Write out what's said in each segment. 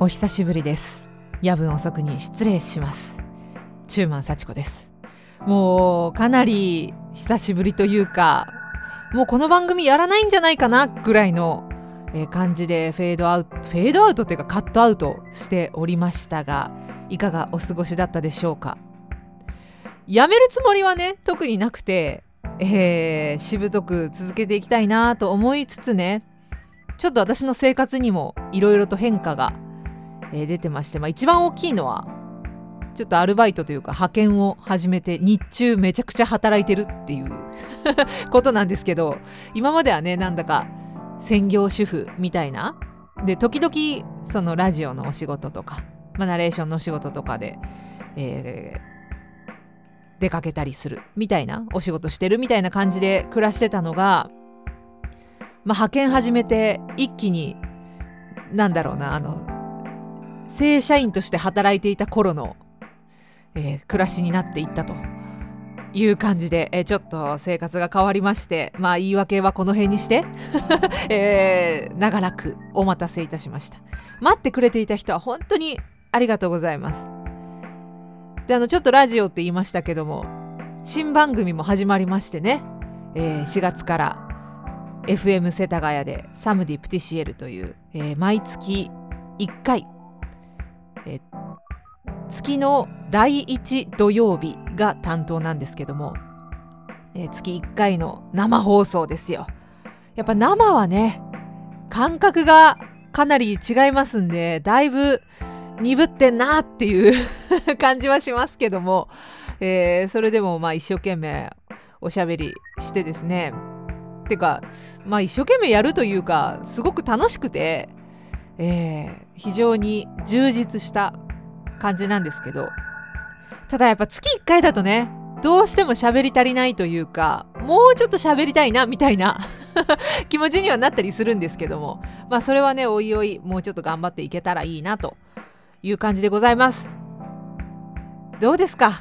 お久しぶりです。夜分遅くに失礼します。中満幸子です。もうかなり久しぶりというかもうこの番組やらないんじゃないかなぐらいのえ感じでフェードアウトフェードアウトっていうかカットアウトしておりましたがいかがお過ごしだったでしょうか。やめるつもりはね特になくて、えー、しぶとく続けていきたいなと思いつつねちょっと私の生活にもいろいろと変化がえー、出てまして、まあ、一番大きいのはちょっとアルバイトというか派遣を始めて日中めちゃくちゃ働いてるっていう ことなんですけど今まではねなんだか専業主婦みたいなで時々そのラジオのお仕事とか、まあ、ナレーションのお仕事とかで、えー、出かけたりするみたいなお仕事してるみたいな感じで暮らしてたのが、まあ、派遣始めて一気になんだろうなあの正社員として働いていた頃の、えー、暮らしになっていったと。いう感じで、えー、ちょっと生活が変わりましてまあ言い訳はこの辺にして、えー、長らくお待たせいたしました。待ってくれていた人は本当にありがとうございます。であのちょっとラジオって言いましたけども新番組も始まりましてね、えー、4月から FM 世田谷でサムディ・プティシエルという、えー、毎月1回月の第1土曜日が担当なんですけども、え月1回の生放送ですよ。やっぱ生はね感覚がかなり違いますんでだいぶ鈍ってんなっていう 感じはしますけども、えー、それでもまあ一生懸命おしゃべりしてですねてかまあ一生懸命やるというかすごく楽しくてえー、非常に充実した感じなんですけど。ただやっぱ月1回だとねどうしても喋り足りないというかもうちょっと喋りたいなみたいな 気持ちにはなったりするんですけども。まあそれはねおいおいもうちょっと頑張っていけたらいいなという感じでございます。どうですか？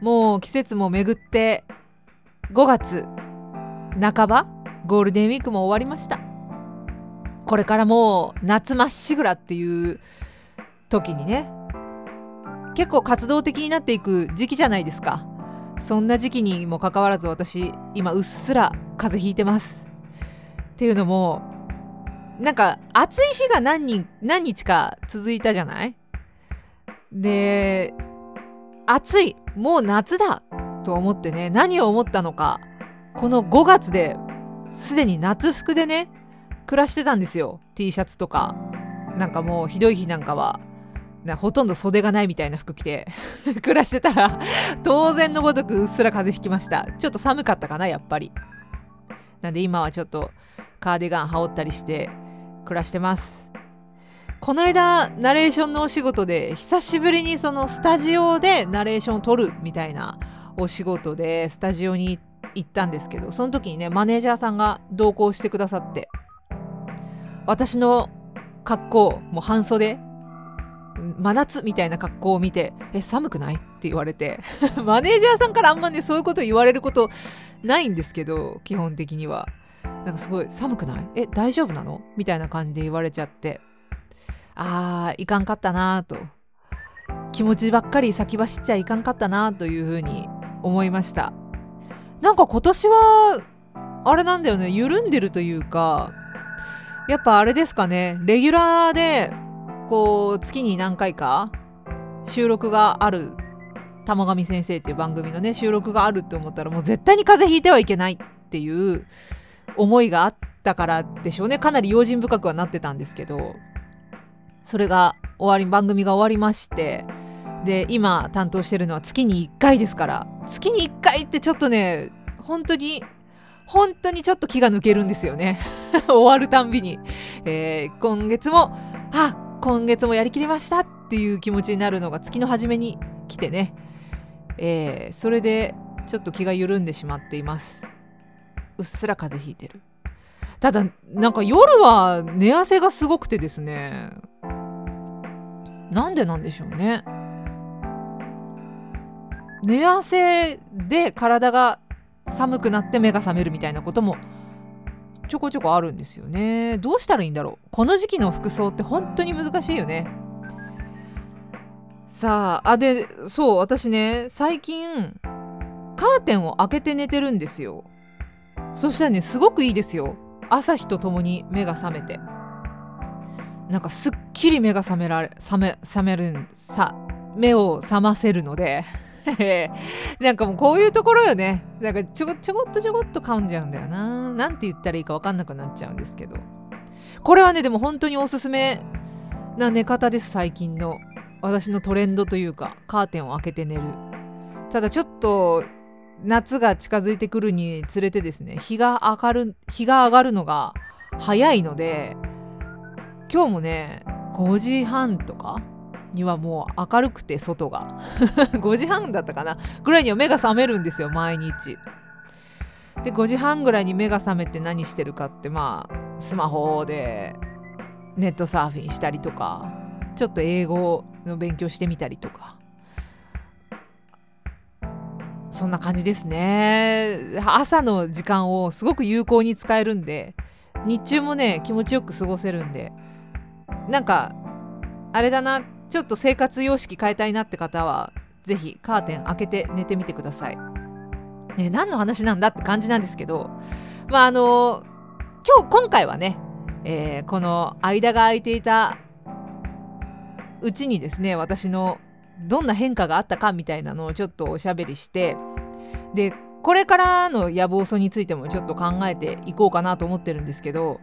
もう季節も巡って5月半ばゴールデンウィークも終わりました。これからもう夏まっしぐらっていう時にね結構活動的になっていく時期じゃないですか。そんな時期にもかかわらず私今うっすら風邪ひいてます。っていうのもなんか暑い日が何人何日か続いたじゃない？で暑いもう夏だと思ってね何を思ったのかこの5月ですでに夏服でね暮らしてたんですよ。T シャツとか。なんかもうひどい日なんかはなほとんど袖がないみたいな服着て 暮らしてたら当然のごとくうっすら風邪ひきました。ちょっと寒かったかなやっぱり。なんで今はちょっとカーディガン羽織ったりして暮らしてます。この間ナレーションのお仕事で久しぶりにそのスタジオでナレーションを撮るみたいなお仕事でスタジオに行ったんですけどその時にねマネージャーさんが同行してくださって私の格好もう半袖真夏みたいな格好を見て「え寒くない?」って言われて マネージャーさんからあんまねそういうこと言われることないんですけど基本的には。なんかすごい「寒くないえ大丈夫なの?」みたいな感じで言われちゃってあーいかんかったなと。気持ちばっかり先走っちゃいかんかったなというふうに思いました。なんか今年はあれなんだよね。緩んでるというかやっぱあれですかね。レギュラーでこう月に何回か収録がある玉上先生っていう番組のね収録があるって思ったらもう絶対に風邪ひいてはいけないっていう思いがあったからでしょうね。かなり用心深くはなってたんですけどそれが終わり番組が終わりましてで今担当してるのは月に1回ですから月に1回ってちょっとね本当に本当にちょっと気が抜けるんですよね。終わるたんびに、えー、今月もあ今月もやりきりましたっていう気持ちになるのが月の初めに来てね、えー、それでちょっと気が緩んでしまっています。うっすら風邪ひいてる。ただなんか夜は寝汗がすごくてですね。なんでなんでしょうね。寝汗で体が寒くなって目が覚めるみたいなこともちょこちょこあるんですよね。どうしたらいいんだろう。この時期の服装って本当に難しいよね。さああでそう私ね最近カーテンを開けて寝てるんですよ。そしたらねすごくいいですよ。朝日とともに目が覚めて。なんかすっきり目が覚められ覚め覚めるんさ目を覚ませるので。なんかもうこういうところよね。なんかちょこちょこっとちょこっと噛んじゃうんだよな。なんて言ったらいいか分かんなくなっちゃうんですけど。これはねでも本当におすすめな寝方です最近の。私のトレンドというかカーテンを開けて寝る。ただちょっと夏が近づいてくるにつれてですね日が上がる日が上がるのが早いので今日もね5時半とかにはもう明るくて外が。5時半だったかな。ぐらいには目が覚めるんですよ毎日。で5時半ぐらいに目が覚めて何してるかってまあスマホでネットサーフィンしたりとかちょっと英語の勉強してみたりとか。そんな感じですね。朝の時間をすごく有効に使えるんで日中もね気持ちよく過ごせるんで。なんかあれだな。ちょっと生活様式変えたいなって方は是非カーテン開けて寝てみてください。ね、何の話なんだって感じなんですけどまああの今日今回はね、えー、この間が空いていたうちにですね私のどんな変化があったかみたいなのをちょっとおしゃべりしてでこれからの野望素についてもちょっと考えていこうかなと思ってるんですけど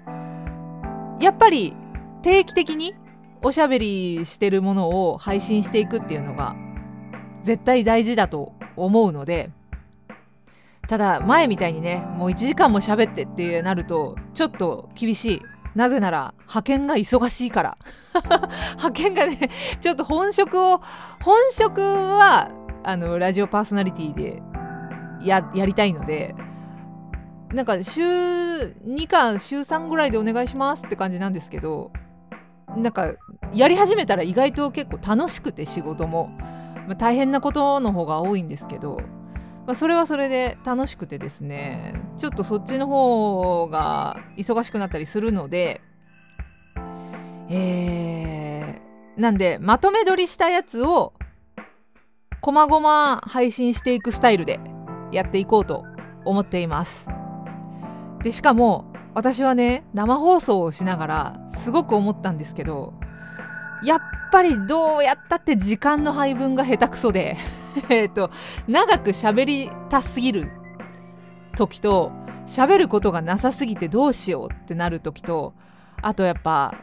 やっぱり定期的におしゃべりしてるものを配信していくっていうのが絶対大事だと思うのでただ前みたいにねもう1時間も喋ってってなるとちょっと厳しい。なぜなら派遣が忙しいから。派遣がねちょっと本職を本職はあのラジオパーソナリティでややりたいのでなんか週2か週3ぐらいでお願いしますって感じなんですけどなんかやり始めたら意外と結構楽しくて仕事も、まあ、大変なことの方が多いんですけど、まあ、それはそれで楽しくてですね。ちょっとそっちの方が忙しくなったりするので。えー、なんでまとめ撮りしたやつをこまごま配信していくスタイルでやっていこうと思っています。でしかも私はね生放送をしながらすごく思ったんですけど。やっぱりどうやったって時間の配分が下手くそで。えっと長く喋りたすぎる時と喋ることがなさすぎてどうしようってなる時とあとやっぱ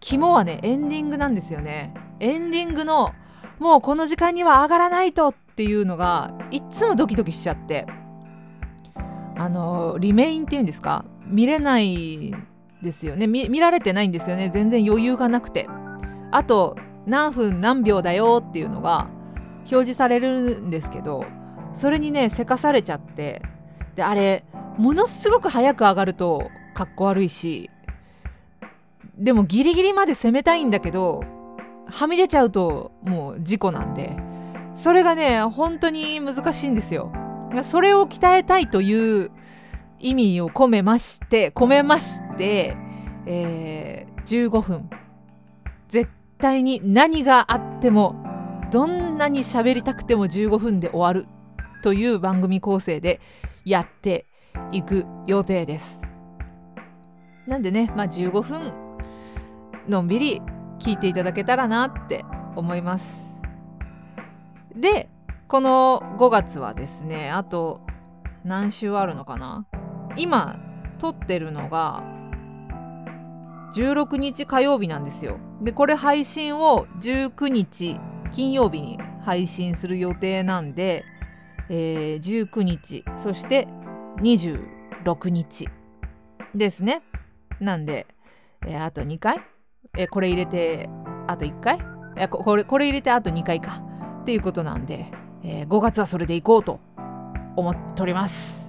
肝はねエンディングなんですよね。エンディングのもうこの時間には上がらないとっていうのがいっつもドキドキしちゃって。あのリメインっていうんですか？見れないですよね。見られてないんですよね。全然余裕がなくて。あと何分何秒だよっていうのが表示されるんですけどそれにねせかされちゃってであれものすごく早く上がるとかっこ悪いしでもギリギリまで攻めたいんだけどはみ出ちゃうともう事故なんでそれがね本当に難しいんですよ。それを鍛えたいという意味を込めまして込めまして、えー、15分。絶対に何があってもどんなに喋りたくても15分で終わるという番組構成でやっていく予定です。なんでね、まあ、15分のんびり聞いていただけたらなって思います。でこの5月はですねあと何週あるのかな？今撮ってるのが16日火曜日なんですよ。でこれ配信を19日金曜日に配信する予定なんで、えー、19日そして26日ですね。なんで、えー、あと2回、えー、これ入れてあと1回？えこれこれ入れてあと2回かっていうことなんで、えー、5月はそれでいこうと思っております。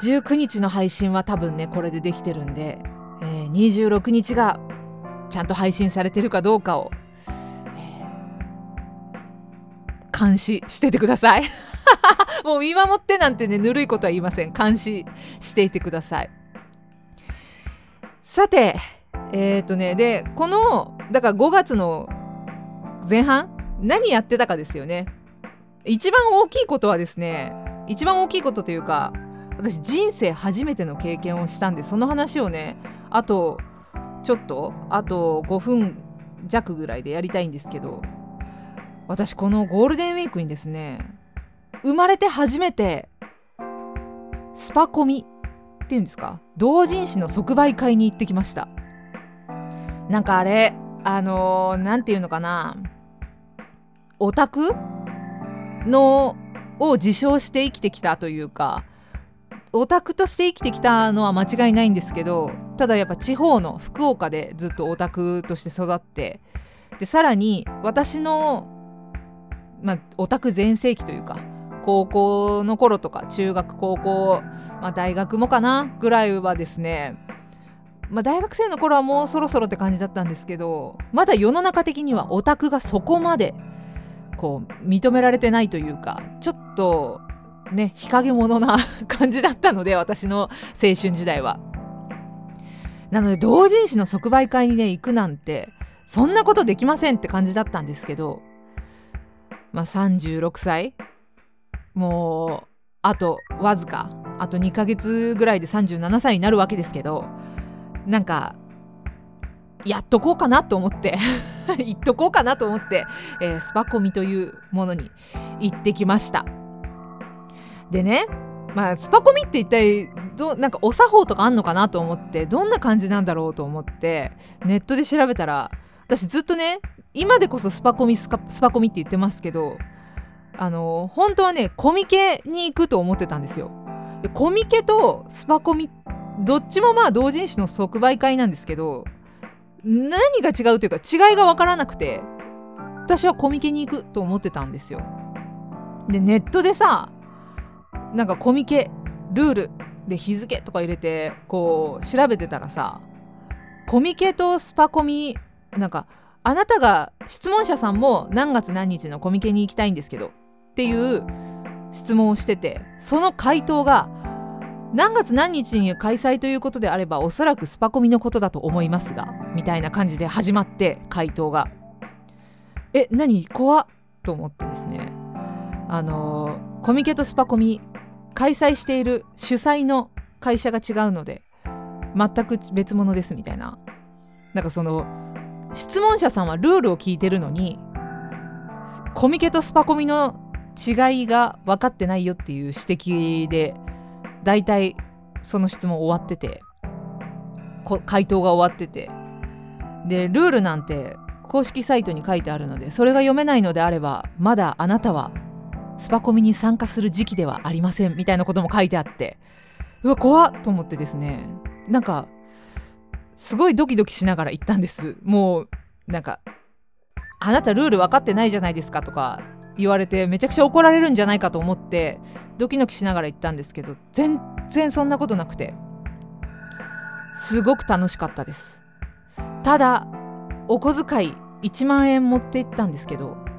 19日の配信は多分ねこれでできてるんで、えー、26日がちゃんと配信されてるかどうかを、えー、監視しててください。もう見守ってなんてねぬるいことは言いません。監視していてください。さてえっ、ー、とねでこのだから5月の前半何やってたかですよね。一番大きいことはですね一番大きいことというか私人生初めての経験をしたんでその話をねあとちょっとあと5分弱ぐらいでやりたいんですけど私このゴールデンウィークにですね生まれて初めてスパコミっていうんですか同人誌の即売会に行ってきました。なんかあれあの何、ー、て言うのかなオタクのを自称して生きてきたというかオタクとして生きてきたのは間違いないんですけどただやっぱ地方の福岡でずっとオタクとして育ってでさらに私の、まあ、オタク全盛期というか高校の頃とか中学高校、まあ、大学もかなぐらいはですねまあ、大学生の頃はもうそろそろって感じだったんですけどまだ世の中的にはオタクがそこまでこう認められてないというかちょっとね日陰者な感じだったので私の青春時代は。なので同人誌の即売会にね行くなんてそんなことできませんって感じだったんですけどまあ36歳もうあとわずかあと2ヶ月ぐらいで37歳になるわけですけどなんかやっとこうかなと思って 行っとこうかなと思って、えー、スパコミというものに行ってきましたでねまあスパコミって一体どなんかお作法とかあんのかなと思ってどんな感じなんだろうと思ってネットで調べたら私ずっとね今でこそスパコミスパコミって言ってますけどあの本当はねコミケに行くと思ってたんですよ。コミケとスパコミどっちもまあ同人誌の即売会なんですけど何が違うというか違いが分からなくて私はコミケに行くと思ってたんですよ。でネットでさなんかコミケルールで日付とか入れてこう調べてたらさコミケとスパコミなんかあなたが質問者さんも何月何日のコミケに行きたいんですけどっていう質問をしててその回答が何月何日に開催ということであればおそらくスパコミのことだと思いますがみたいな感じで始まって回答が。え何?怖っと思ってですね。あの、コミケとスパコミ開催している主催の会社が違うので全く別物ですみたいな。なんかその質問者さんはルールを聞いてるのにコミケとスパコミの違いが分かってないよっていう指摘で大体その質問終わってて回答が終わってて。でルールなんて公式サイトに書いてあるのでそれが読めないのであればまだあなたはスパコミに参加する時期ではありませんみたいなことも書いてあってうわ怖っと思ってですね。なんかすごいドキドキしながら行ったんです。もうなんかあなたルール分かってないじゃないですかとか言われてめちゃくちゃ怒られるんじゃないかと思ってドキドキしながら行ったんですけど全然そんなことなくてすごく楽しかったです。ただお小遣い1万円持って行ったんですけど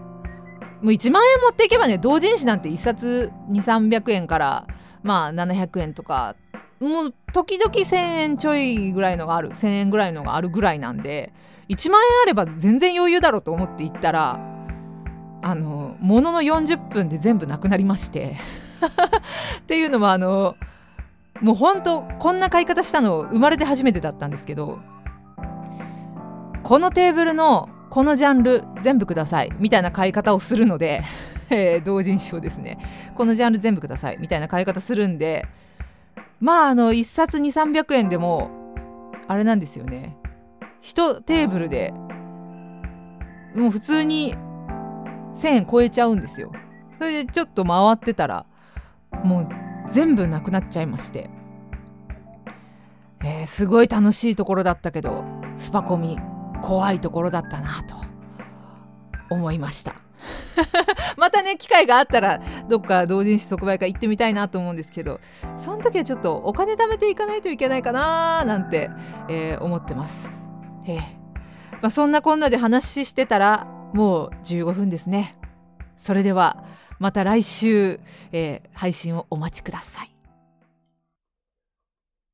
もう1万円持っていけばね同人誌なんて1冊2300円からまあ700円とかもう時々1,000円ちょいぐらいのがある1,000円ぐらいのがあるぐらいなんで1万円あれば全然余裕だろうと思って行ったらあのものの40分で全部なくなりまして っていうのはあのもうほんとこんな買い方したの生まれて初めてだったんですけどこのテーブルのこのジャンル全部ください。みたいな買い方をするので。え、同人誌をですね。このジャンル全部ください。みたいな買い方するんで。まああの1冊2300円でもあれなんですよね。1テーブルでもう普通に1000円超えちゃうんですよ。それでちょっと回ってたらもう全部なくなっちゃいまして、えー、すごい楽しいところだったけどスパコミ。怖いところだったなと思いました またね機会があったらどっか同人誌即売会行ってみたいなと思うんですけどその時はちょっとお金貯めていかないといけないかななんて、えー、思ってます。えーまあ、そんなこんなで話してたらもう15分ですね。それではまた来週、えー、配信をお待ちください。